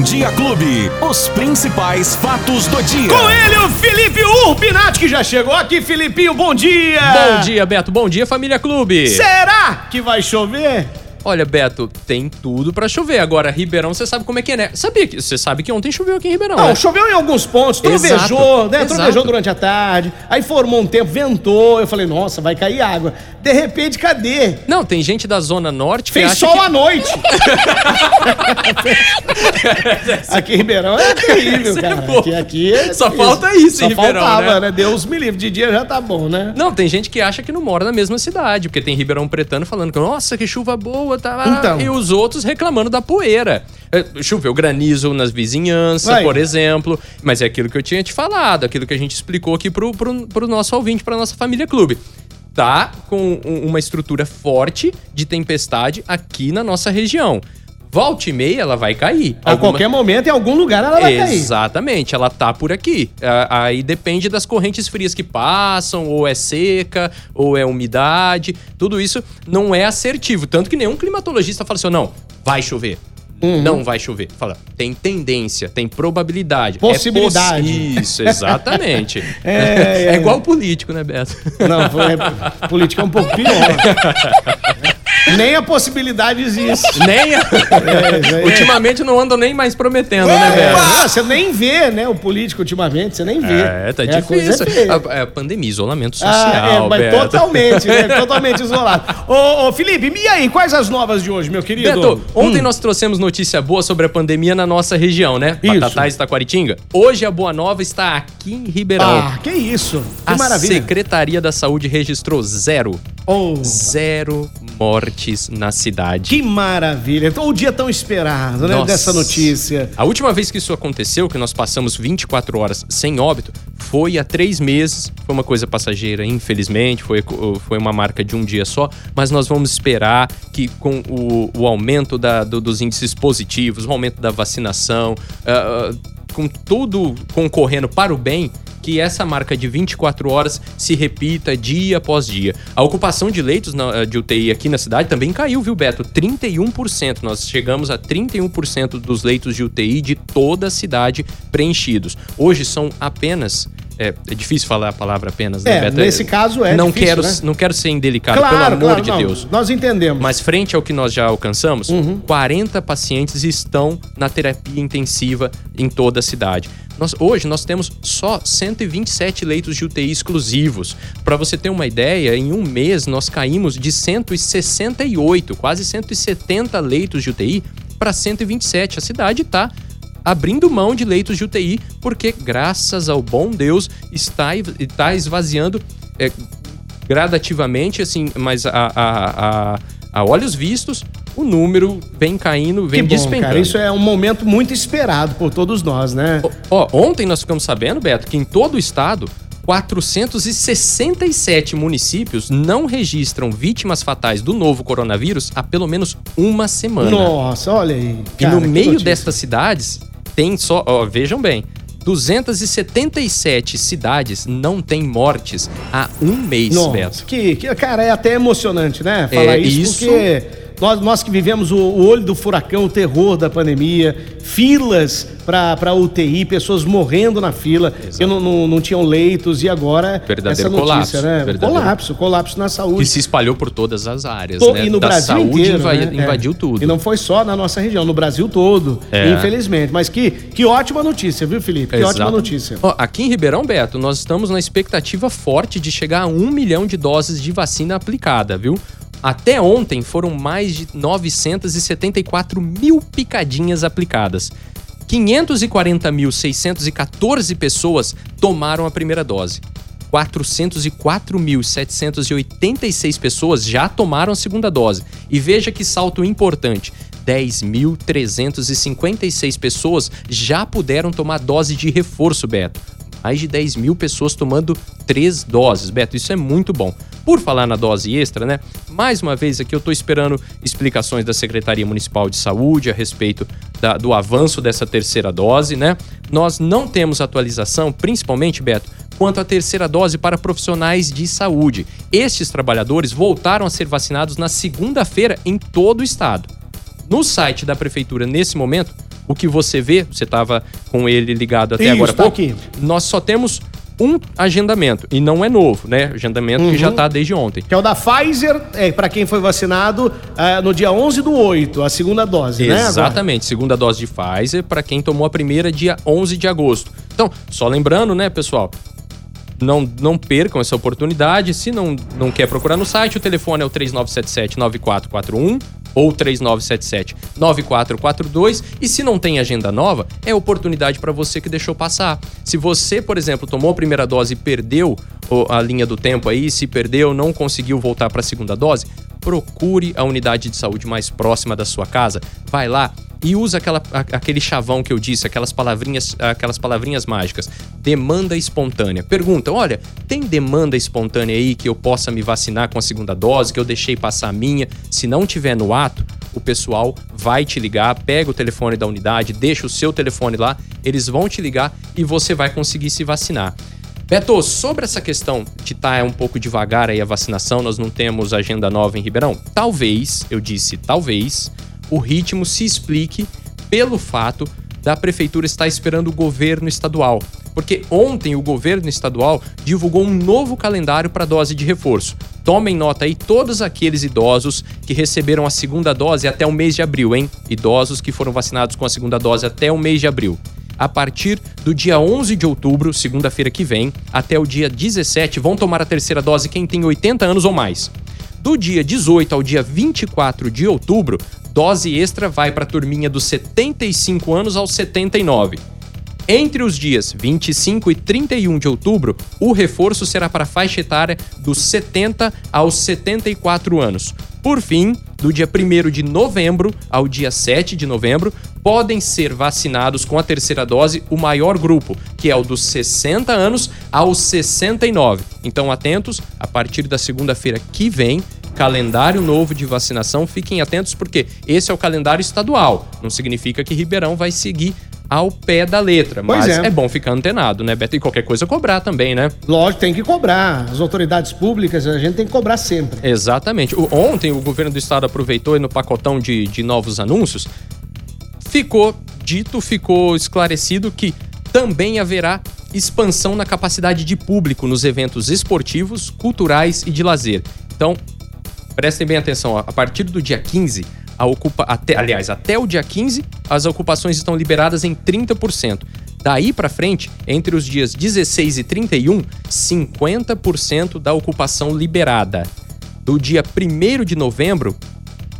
Bom Dia Clube. Os principais fatos do dia. Com ele, o Felipe Urbinati, que já chegou aqui. Filipinho, bom dia! Bom dia, Beto. Bom dia, família Clube. Será que vai chover? Olha, Beto, tem tudo pra chover. Agora, Ribeirão, você sabe como é que é, né? Sabia que você sabe que ontem choveu aqui em Ribeirão, Não, né? choveu em alguns pontos, trovejou, né? exato. Trovejou durante a tarde, aí formou um tempo, ventou. Eu falei, nossa, vai cair água. De repente, cadê? Não, tem gente da Zona Norte que Fez sol que... à noite. aqui em Ribeirão é terrível, cara. Aqui, aqui é Só falta isso Só em Ribeirão, faltava, né? né? Deus me livre. De dia já tá bom, né? Não, tem gente que acha que não mora na mesma cidade, porque tem Ribeirão Pretano falando que, nossa, que chuva boa, tá? Então. E os outros reclamando da poeira. É, Choveu granizo nas vizinhanças, Vai. por exemplo. Mas é aquilo que eu tinha te falado, aquilo que a gente explicou aqui pro, pro, pro nosso ouvinte, pra nossa família clube. Tá com um- uma estrutura forte de tempestade aqui na nossa região. Volta e meia, ela vai cair. A Alguma- qualquer momento, em algum lugar, ela vai cair. Exatamente, ela tá por aqui. Ah, Aí depende das correntes frias que passam, ou é seca, ou é umidade. Tudo isso não é assertivo. Tanto que nenhum climatologista fala assim: "Ó, não, vai chover. Uhum. Não vai chover. Fala, tem tendência, tem probabilidade. é Possibilidade. possi- Isso, exatamente. É, é, é. igual político, né, Beto? Não, foi, política é um pouco pior. nem a possibilidade existe. nem. a- é. Ultimamente não andam nem mais prometendo, né, É, não, você nem vê, né, o político ultimamente, você nem vê. É, tá a coisa difícil. é. A, a pandemia, isolamento Ah, social, é, mas Beto. totalmente, né? Totalmente isolado. Ô, ô, Felipe, e aí, quais as novas de hoje, meu querido? Beto, ontem Hum. nós trouxemos notícia boa sobre a pandemia na nossa região, né? Isso. Batatais e Taquaritinga. Hoje a boa nova está aqui em Ribeirão. Ah, que isso. Que a maravilha. Secretaria da Saúde registrou zero, Oh, zero mortes na cidade. que maravilha. Então, o dia tão esperado, né, Nossa. dessa notícia. A última vez que isso aconteceu, que nós passamos 24 horas sem óbito, foi há três meses. Foi uma coisa passageira, infelizmente. Foi, foi uma marca de um dia só. Mas nós vamos esperar que com o, o aumento da- do- dos índices positivos, o aumento da vacinação, ah, com tudo concorrendo para o bem, que essa marca de 24 horas se repita dia após dia. A ocupação de leitos na- de UTI aqui na cidade também caiu, viu, Beto? 31%. Nós chegamos a 31% dos leitos de UTI de toda a cidade preenchidos. Hoje são apenas. É, é difícil falar a palavra apenas, né, É, Beto? nesse caso é não difícil, quero, né? Não quero ser indelicado, claro, pelo amor claro, de não, Deus. Nós entendemos. Mas frente ao que nós já alcançamos, Uhum. 40 pacientes estão na terapia intensiva em toda a cidade. Nós- hoje nós temos só 127 leitos de UTI exclusivos. Para você ter uma ideia, em um mês nós caímos de 168, quase 170 leitos de UTI para 127. A cidade está abrindo mão de leitos de UTI porque, graças ao bom Deus, está, está esvaziando é, gradativamente, assim, mas a, a, a, a olhos vistos, o número vem caindo, que vem bom, despencando. cara. Isso é um momento muito esperado por todos nós, né? Ó, ontem nós ficamos sabendo, Beto, que em todo o estado, 467 municípios não registram vítimas fatais do novo coronavírus há pelo menos uma semana. Nossa, olha aí. E cara, no que meio notícia. destas cidades, tem só. Ó, vejam bem. 277 cidades não têm mortes há um mês, Nossa, Beto. que, que, cara, é até emocionante, né? Falar É, isso, isso- porque nós, nós que vivemos o, o olho do furacão, o terror da pandemia, filas para UTI, pessoas morrendo na fila, que não, não, não tinham leitos, e agora Verdadeiro essa notícia, colapso, né? verdadeiro. Colapso, colapso na Que saúde. se espalhou por todas as áreas, To- né? E no da Brasil saúde inteiro, né? É. invadiu tudo. E não foi só na nossa região, no Brasil todo, É. infelizmente. Mas que, que ótima notícia, viu, Felipe? Que Exato. ótima notícia. Ó, aqui em Ribeirão, Beto, nós estamos na expectativa forte de chegar a um milhão de doses de vacina aplicada, viu? Até ontem foram mais de 974 mil picadinhas aplicadas. 540.614 pessoas tomaram a primeira dose. 404.786 pessoas já tomaram a segunda dose. E veja que salto importante: 10.356 pessoas já puderam tomar dose de reforço, Beto. Mais de 10 mil pessoas tomando três doses. Beto, isso é muito bom. Por falar na dose extra, né? Mais uma vez aqui eu tô esperando explicações da Secretaria Municipal de Saúde a respeito da- do avanço dessa terceira dose, né? Nós não temos atualização, principalmente, Beto, quanto à terceira dose para profissionais de saúde. Estes trabalhadores voltaram a ser vacinados na segunda-feira em todo o estado. No site da prefeitura, nesse momento, O que você vê, você estava com ele ligado até Isso, agora tá aqui. nós só temos um agendamento, e não é novo, né? Agendamento que já está desde ontem. Que é o da Pfizer, é, para quem foi vacinado ah, no dia 11 do 8, a segunda dose, né? agora? Exatamente, segunda dose de Pfizer para quem tomou a primeira dia 11 de agosto. Então, só lembrando, né, pessoal, não, não percam essa oportunidade. Se não, não quer procurar no site, o telefone é o 3977-9441 ou 3977-9442. E se não tem agenda nova, é oportunidade para você que deixou passar. Se você, por exemplo, tomou a primeira dose e perdeu a linha do tempo aí, se perdeu, não conseguiu voltar para a segunda dose, procure a unidade de saúde mais próxima da sua casa. Vai lá e usa aquela, aquele chavão que eu disse, aquelas palavrinhas, aquelas palavrinhas mágicas. Demanda espontânea. Pergunta: olha, tem demanda espontânea aí que eu possa me vacinar com a segunda dose, que eu deixei passar a minha? Se não tiver no ato, o pessoal vai te ligar, pega o telefone da unidade, deixa o seu telefone lá, eles vão te ligar e você vai conseguir se vacinar. Beto, sobre essa questão de estar um pouco devagar aí a vacinação, nós não temos agenda nova em Ribeirão. Talvez, eu disse talvez, o ritmo se explique pelo fato da prefeitura estar esperando o governo estadual. Porque ontem o governo estadual divulgou um novo calendário para dose de reforço. Tomem nota aí todos aqueles idosos que receberam a segunda dose até o mês de abril, hein? Idosos que foram vacinados com a segunda dose até o mês de abril a partir do dia 11 de outubro, segunda-feira que vem, até o dia 17, vão tomar a terceira dose quem tem 80 anos ou mais. Do dia 18 ao dia 24 de outubro, dose extra vai para a turminha dos 75 anos aos 79. Entre os dias 25 e 31 de outubro, o reforço será para a faixa etária dos 70 aos 74 anos. Por fim, do dia 1 de novembro ao dia 7 de novembro, podem ser vacinados com a terceira dose o maior grupo, que é o dos 60 anos aos 69. Então, atentos, a partir da segunda-feira que vem, calendário novo de vacinação. Fiquem atentos porque esse é o calendário estadual. Não significa que Ribeirão vai seguir ao pé da letra, Pois mas é. é. bom ficar antenado, né, Beto? E qualquer coisa cobrar também, né? Lógico, tem que cobrar. As autoridades públicas, a gente tem que cobrar sempre. Exatamente. O- ontem o governo do estado aproveitou e no pacotão de, de novos anúncios ficou dito, ficou esclarecido que também haverá expansão na capacidade de público nos eventos esportivos, culturais e de lazer. Então, prestem bem atenção, ó, a partir do dia 15, a ocupa até, aliás, até o dia 15, as ocupações estão liberadas em 30%. Daí pra frente, entre os dias 16 e 31, 50% da ocupação liberada. Do dia 1 de novembro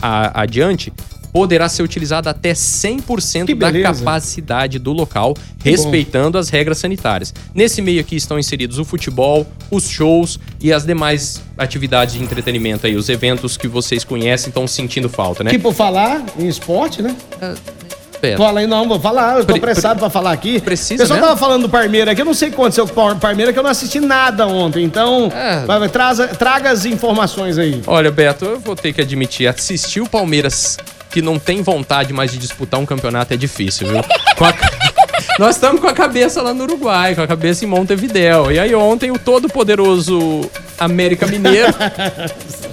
a- adiante, poderá ser utilizada até 100% Que da capacidade do local, Que respeitando as regras sanitárias. Nesse meio aqui estão inseridos o futebol, os shows e as demais atividades de entretenimento aí, os eventos que vocês conhecem estão sentindo falta, né? Que por falar em esporte, né? Beto, Fala aí, não, vou falar, eu tô Pre- apressado pra falar aqui. Precisa O pessoal mesmo? tava falando do Parmeira aqui, eu não sei o que aconteceu com o Parmeira, que eu não assisti nada ontem. Então, É. vai, traza- traga as informações aí. Olha, Beto, eu vou ter que admitir, assistir o Palmeiras que não tem vontade mais de disputar um campeonato é difícil, viu? A Nós estamos com a cabeça lá no Uruguai, com a cabeça em Montevidéu. E aí ontem o todo poderoso América Mineiro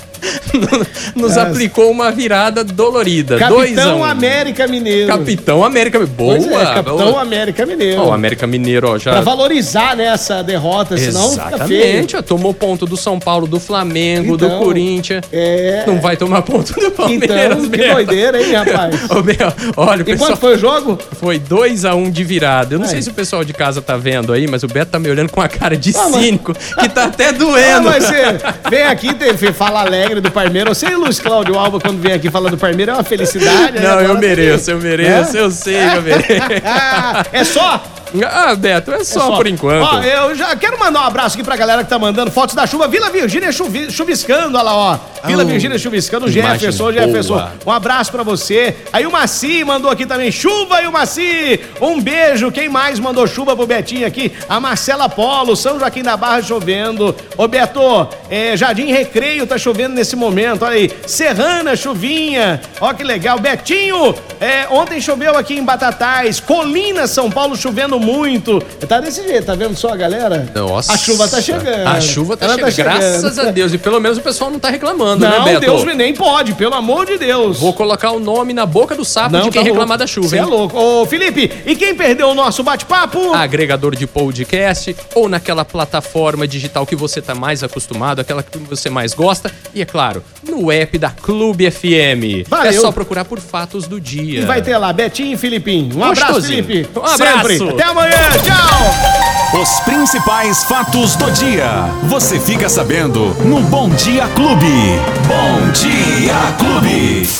nos Nossa. aplicou uma virada dolorida. 2 a Capitão 1. América Mineiro. Capitão América Mineiro. Boa! É, Capitão boa. América Mineiro. Ó, o América Mineiro, ó, já. Pra valorizar, né, essa derrota, senão. Exatamente, ó, tomou ponto do São Paulo, do Flamengo, Então, do Corinthians. é. Não vai tomar ponto do Palmeiras, Então, que Beto. doideira, hein, rapaz? Ô, meu, olha, o E pessoal quanto foi o jogo? foi 2x1 de virada. Eu não Aí. sei se o pessoal de casa tá vendo aí, mas o Beto tá me olhando com a cara de Ah, mas- cínico, que tá até Ah, doendo. mas você vem aqui, tem, fala alegre do Parmeira. Você e o Luiz Cláudio Alba, quando vem aqui falar do Parmeira, é uma felicidade. né? Não, eu mereço, eu mereço, É? eu sei que eu mereço. É só? Ah, Beto, é só, por enquanto. Ó, eu já quero mandar um abraço aqui pra galera que tá mandando fotos da chuva. Vila Virgínia chuvi, chuviscando, olha lá, ó. Vila Oh, Virgínia chuviscando, Jefferson, Jefferson. boa. Um abraço pra você. Aí o Maci mandou aqui também, chuva e o Maci. Um beijo. Quem mais mandou chuva pro Betinho aqui? A Marcela Polo, São Joaquim da Barra chovendo. Ô Beto, é, Jardim Recreio tá chovendo nesse momento, olha aí. Serrana, chuvinha. Ó que legal. Betinho, é, ontem choveu aqui em Batatais. Colina, São Paulo, chovendo muito. Tá desse jeito, tá vendo só a galera? Nossa. A chuva tá chegando. A chuva tá, Ela chegando. Graças a Deus. E pelo menos o pessoal não tá reclamando, Não, né, Beto? Deus me nem pode, pelo amor de Deus. Vou colocar o nome na boca do sapo Não, de quem tá reclamar da chuva, Cê hein? é louco. Ô, Felipe, e quem perdeu o nosso bate-papo? agregador de podcast ou naquela plataforma digital que você tá mais acostumado, aquela que você mais gosta e é claro, no app da Clube FM. Valeu. É só procurar por fatos do dia. E vai ter lá, Betinho e Filipinho. Um abraço, Gostosinho. Felipe. Um abraço. Sempre. Até amanhã. Tchau. Os principais fatos do dia. Você fica sabendo no Bom Dia Clube. Bom Dia Clube.